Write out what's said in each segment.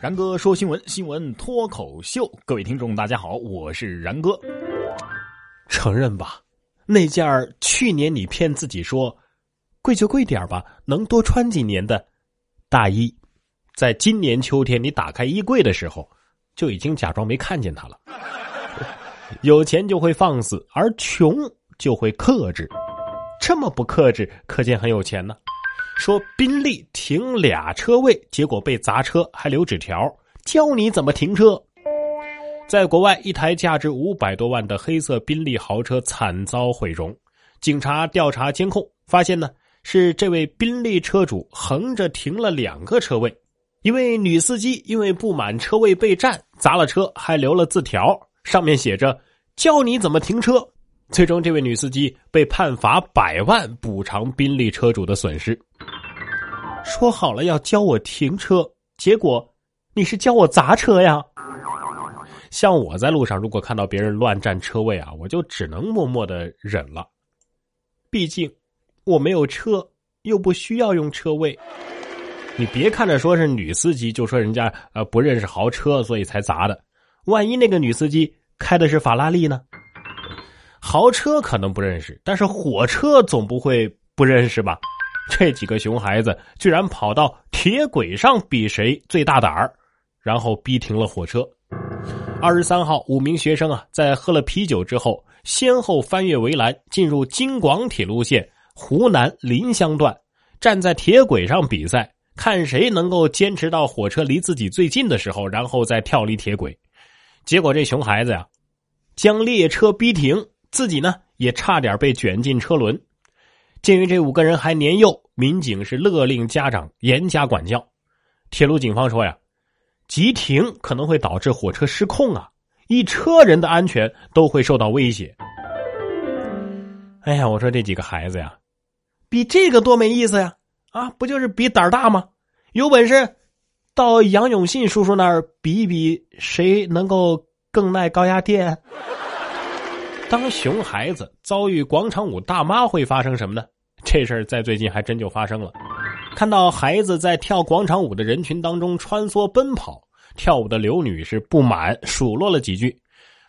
然哥说新闻，新闻脱口秀。各位听众，大家好，我是然哥。承认吧，那件去年你骗自己说贵就贵点吧，能多穿几年的大衣，在今年秋天你打开衣柜的时候，就已经假装没看见它了。有钱就会放肆，而穷就会克制。这么不克制，可见很有钱呢。说宾利停俩车位，结果被砸车，还留纸条教你怎么停车。在国外，一台价值五百多万的黑色宾利豪车惨遭毁容。警察调查监控，发现呢是这位宾利车主横着停了两个车位。一位女司机因为不满车位被占，砸了车，还留了字条，上面写着教你怎么停车。最终，这位女司机被判罚百万补偿宾利车主的损失。说好了要教我停车，结果你是教我砸车呀！像我在路上，如果看到别人乱占车位啊，我就只能默默的忍了。毕竟我没有车，又不需要用车位。你别看着说是女司机，就说人家呃不认识豪车，所以才砸的。万一那个女司机开的是法拉利呢？豪车可能不认识，但是火车总不会不认识吧？这几个熊孩子居然跑到铁轨上比谁最大胆儿，然后逼停了火车。二十三号，五名学生啊，在喝了啤酒之后，先后翻越围栏，进入京广铁路线湖南临湘段，站在铁轨上比赛，看谁能够坚持到火车离自己最近的时候，然后再跳离铁轨。结果这熊孩子呀，将列车逼停。自己呢也差点被卷进车轮。鉴于这五个人还年幼，民警是勒令家长严加管教。铁路警方说呀，急停可能会导致火车失控啊，一车人的安全都会受到威胁。哎呀，我说这几个孩子呀，比这个多没意思呀！啊，不就是比胆大吗？有本事到杨永信叔叔那儿比一比，谁能够更耐高压电？当熊孩子遭遇广场舞大妈会发生什么呢？这事儿在最近还真就发生了。看到孩子在跳广场舞的人群当中穿梭奔跑，跳舞的刘女士不满数落了几句，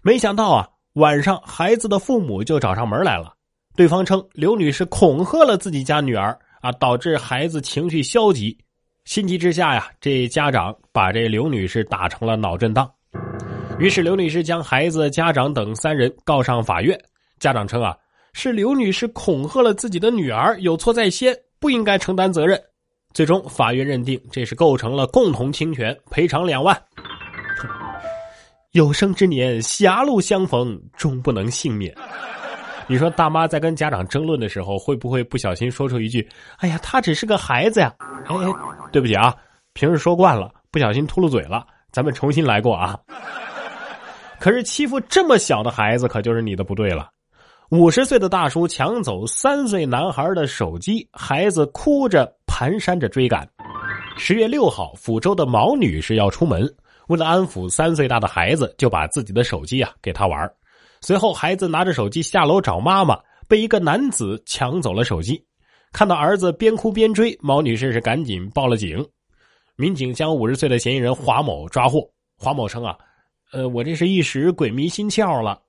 没想到啊，晚上孩子的父母就找上门来了。对方称刘女士恐吓了自己家女儿啊，导致孩子情绪消极。心急之下呀，这家长把这刘女士打成了脑震荡。于是刘女士将孩子、家长等三人告上法院。家长称啊，是刘女士恐吓了自己的女儿，有错在先，不应该承担责任。最终，法院认定这是构成了共同侵权，赔偿两万。有生之年，狭路相逢终不能幸免。你说大妈在跟家长争论的时候，会不会不小心说出一句：“哎呀，他只是个孩子呀！”哎哎，对不起啊，平时说惯了，不小心秃噜嘴了，咱们重新来过啊。可是欺负这么小的孩子，可就是你的不对了。五十岁的大叔抢走三岁男孩的手机，孩子哭着蹒跚着追赶。十月六号，抚州的毛女士要出门，为了安抚三岁大的孩子，就把自己的手机啊给他玩。随后，孩子拿着手机下楼找妈妈，被一个男子抢走了手机。看到儿子边哭边追，毛女士是赶紧报了警。民警将五十岁的嫌疑人华某抓获。华某称啊。呃，我这是一时鬼迷心窍了，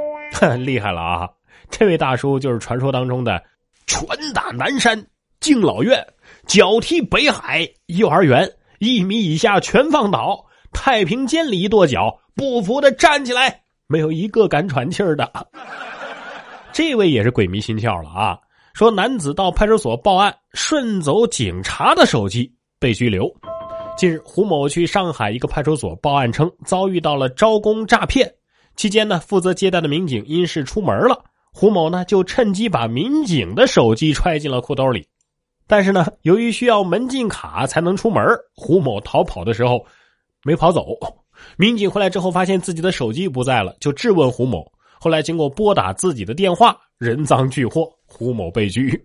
厉害了啊！这位大叔就是传说当中的拳打南山敬老院，脚踢北海幼儿园，一米以下全放倒，太平间里一跺脚，不服的站起来，没有一个敢喘气儿的。这位也是鬼迷心窍了啊！说男子到派出所报案，顺走警察的手机，被拘留。近日，胡某去上海一个派出所报案称遭遇到了招工诈骗。期间呢，负责接待的民警因事出门了，胡某呢就趁机把民警的手机揣进了裤兜里。但是呢，由于需要门禁卡才能出门，胡某逃跑的时候没跑走。民警回来之后发现自己的手机不在了，就质问胡某。后来经过拨打自己的电话，人赃俱获，胡某被拘。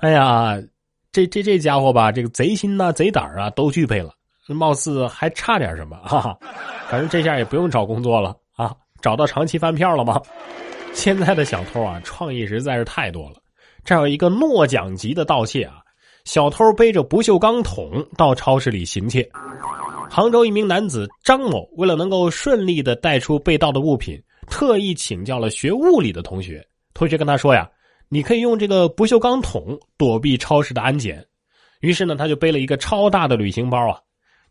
哎呀！这这这家伙吧，这个贼心呐、贼胆啊，都具备了，貌似还差点什么哈。反正这下也不用找工作了啊，找到长期饭票了吗？现在的小偷啊，创意实在是太多了。这有一个诺奖级的盗窃啊，小偷背着不锈钢桶到超市里行窃。杭州一名男子张某为了能够顺利的带出被盗的物品，特意请教了学物理的同学。同学跟他说呀：“你可以用这个不锈钢桶躲避超市的安检。”于是呢，他就背了一个超大的旅行包啊，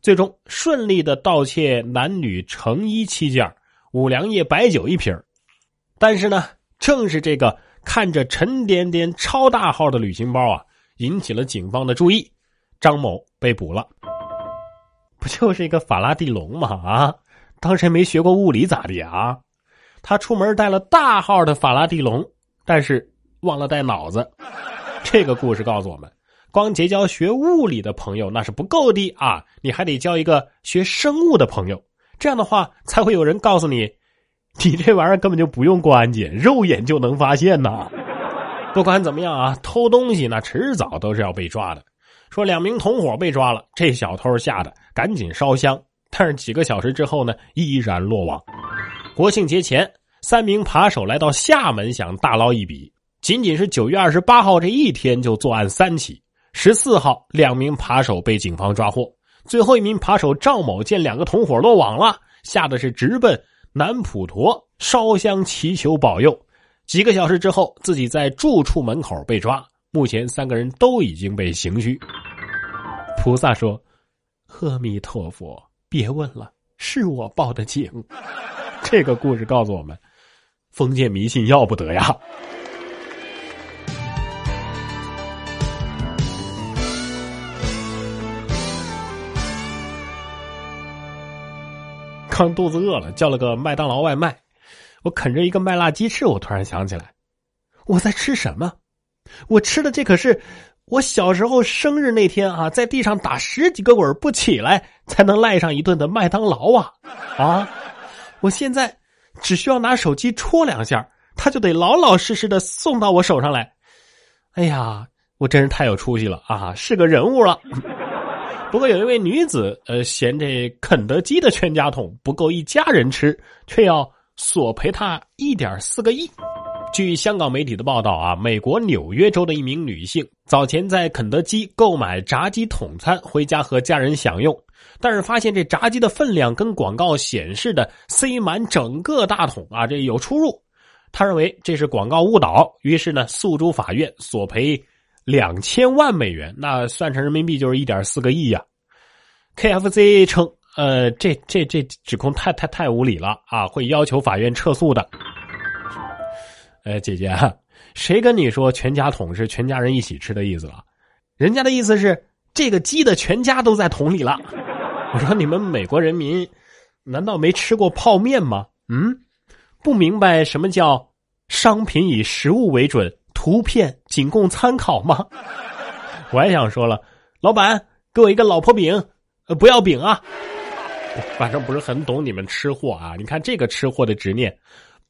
最终顺利的盗窃男女成衣七件、五粮液白酒一瓶。但是呢，正是这个看着沉甸甸、超大号的旅行包啊。引起了警方的注意，张某被捕了。不就是一个法拉第龙吗？啊，当时没学过物理咋的啊？他出门带了大号的法拉第龙，但是忘了带脑子。这个故事告诉我们，光结交学物理的朋友那是不够的啊！你还得交一个学生物的朋友，这样的话才会有人告诉你，你这玩意儿根本就不用过安检，肉眼就能发现呐。不管怎么样啊，偷东西那迟早都是要被抓的。说两名同伙被抓了，这小偷吓得赶紧烧香，但是几个小时之后呢，依然落网。国庆节前，三名扒手来到厦门想大捞一笔，仅仅是九月二十八号这一天就作案三起。十四号，两名扒手被警方抓获。最后一名扒手赵某见两个同伙落网了，吓得是直奔南普陀烧香祈求保佑。几个小时之后，自己在住处门口被抓。目前三个人都已经被刑拘。菩萨说：“阿弥陀佛，别问了，是我报的警。”这个故事告诉我们，封建迷信要不得呀。刚肚子饿了，叫了个麦当劳外卖。我啃着一个麦辣鸡翅，我突然想起来，我在吃什么？我吃的这可是我小时候生日那天啊，在地上打十几个滚不起来才能赖上一顿的麦当劳啊！啊，我现在只需要拿手机戳两下，他就得老老实实的送到我手上来。哎呀，我真是太有出息了啊，是个人物了。不过有一位女子，呃，嫌这肯德基的全家桶不够一家人吃，却要。索赔他一点四个亿。据香港媒体的报道啊，美国纽约州的一名女性早前在肯德基购买炸鸡桶餐回家和家人享用，但是发现这炸鸡的分量跟广告显示的塞满整个大桶啊，这有出入。他认为这是广告误导，于是呢诉诸法院索赔两千万美元，那算成人民币就是一点四个亿呀。KFC 称。呃，这这这指控太太太无理了啊！会要求法院撤诉的。呃，姐姐，谁跟你说全家桶是全家人一起吃的意思了？人家的意思是这个鸡的全家都在桶里了。我说你们美国人民难道没吃过泡面吗？嗯，不明白什么叫商品以实物为准，图片仅供参考吗？我还想说了，老板给我一个老婆饼，呃，不要饼啊。反正不是很懂你们吃货啊！你看这个吃货的执念，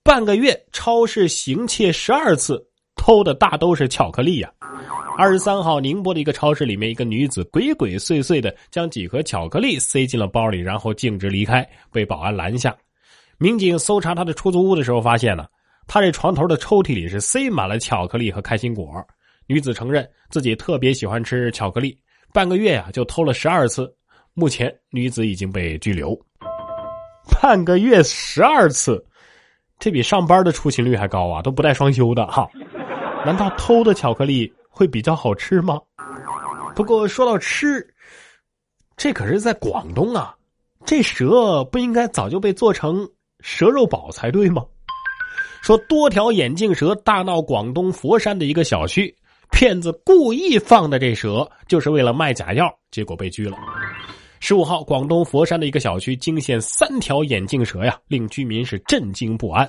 半个月超市行窃十二次，偷的大都是巧克力呀。二十三号，宁波的一个超市里面，一个女子鬼鬼祟祟的将几盒巧克力塞进了包里，然后径直离开，被保安拦下。民警搜查她的出租屋的时候，发现了，他这床头的抽屉里是塞满了巧克力和开心果。女子承认自己特别喜欢吃巧克力，半个月呀就偷了十二次。目前，女子已经被拘留。半个月十二次，这比上班的出勤率还高啊！都不带双休的哈。难道偷的巧克力会比较好吃吗？不过说到吃，这可是在广东啊，这蛇不应该早就被做成蛇肉堡才对吗？说多条眼镜蛇大闹广东佛山的一个小区，骗子故意放的这蛇，就是为了卖假药，结果被拘了。十五号，广东佛山的一个小区惊现三条眼镜蛇呀，令居民是震惊不安。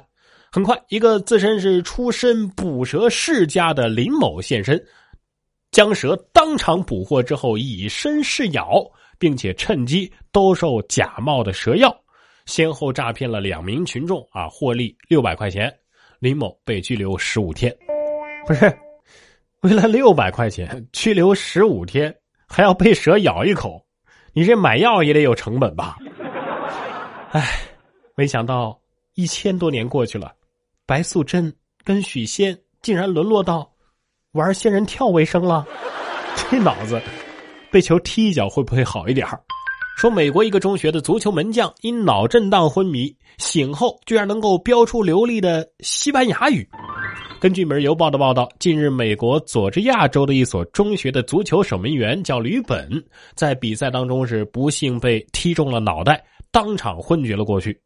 很快，一个自称是出身捕蛇世家的林某现身，将蛇当场捕获之后以身试咬，并且趁机兜售假冒的蛇药，先后诈骗了两名群众啊，获利六百块钱。林某被拘留十五天，不是 为了六百块钱拘留十五天，还要被蛇咬一口。你这买药也得有成本吧？哎，没想到一千多年过去了，白素贞跟许仙竟然沦落到玩仙人跳为生了。这脑子被球踢一脚会不会好一点说美国一个中学的足球门将因脑震荡昏迷，醒后居然能够飙出流利的西班牙语。根据《每日邮报》的报道，近日美国佐治亚州的一所中学的足球守门员叫吕本，在比赛当中是不幸被踢中了脑袋，当场昏厥了过去。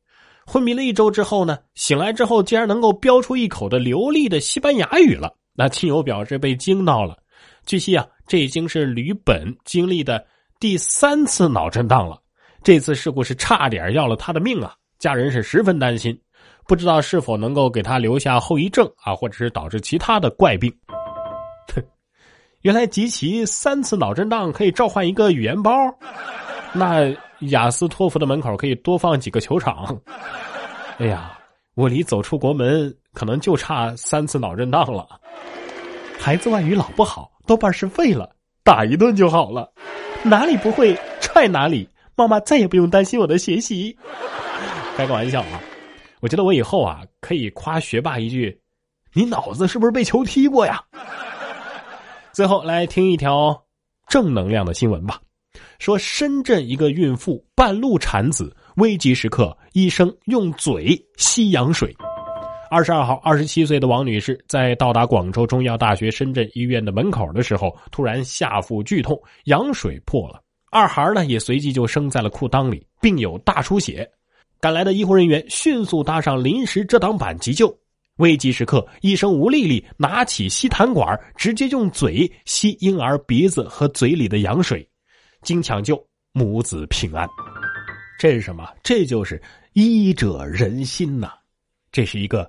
昏迷了一周之后呢，醒来之后竟然能够飙出一口的流利的西班牙语了。那亲友表示被惊到了。据悉啊，这已经是吕本经历的。第三次脑震荡了，这次事故是差点要了他的命啊！家人是十分担心，不知道是否能够给他留下后遗症啊，或者是导致其他的怪病。原来集齐三次脑震荡可以召唤一个语言包，那雅思托福的门口可以多放几个球场。哎呀，我离走出国门可能就差三次脑震荡了。孩子外语老不好，多半是废了，打一顿就好了。哪里不会踹哪里，妈妈再也不用担心我的学习。开个玩笑啊！我觉得我以后啊可以夸学霸一句：“你脑子是不是被球踢过呀？” 最后来听一条正能量的新闻吧。说深圳一个孕妇半路产子，危急时刻医生用嘴吸羊水。二十二号，二十七岁的王女士在到达广州中医药大学深圳医院的门口的时候，突然下腹剧痛，羊水破了，二孩呢也随即就生在了裤裆里，并有大出血。赶来的医护人员迅速搭上临时遮挡板急救。危急时刻，医生吴丽丽拿起吸痰管，直接用嘴吸婴儿鼻子和嘴里的羊水，经抢救，母子平安。这是什么？这就是医者仁心呐！这是一个。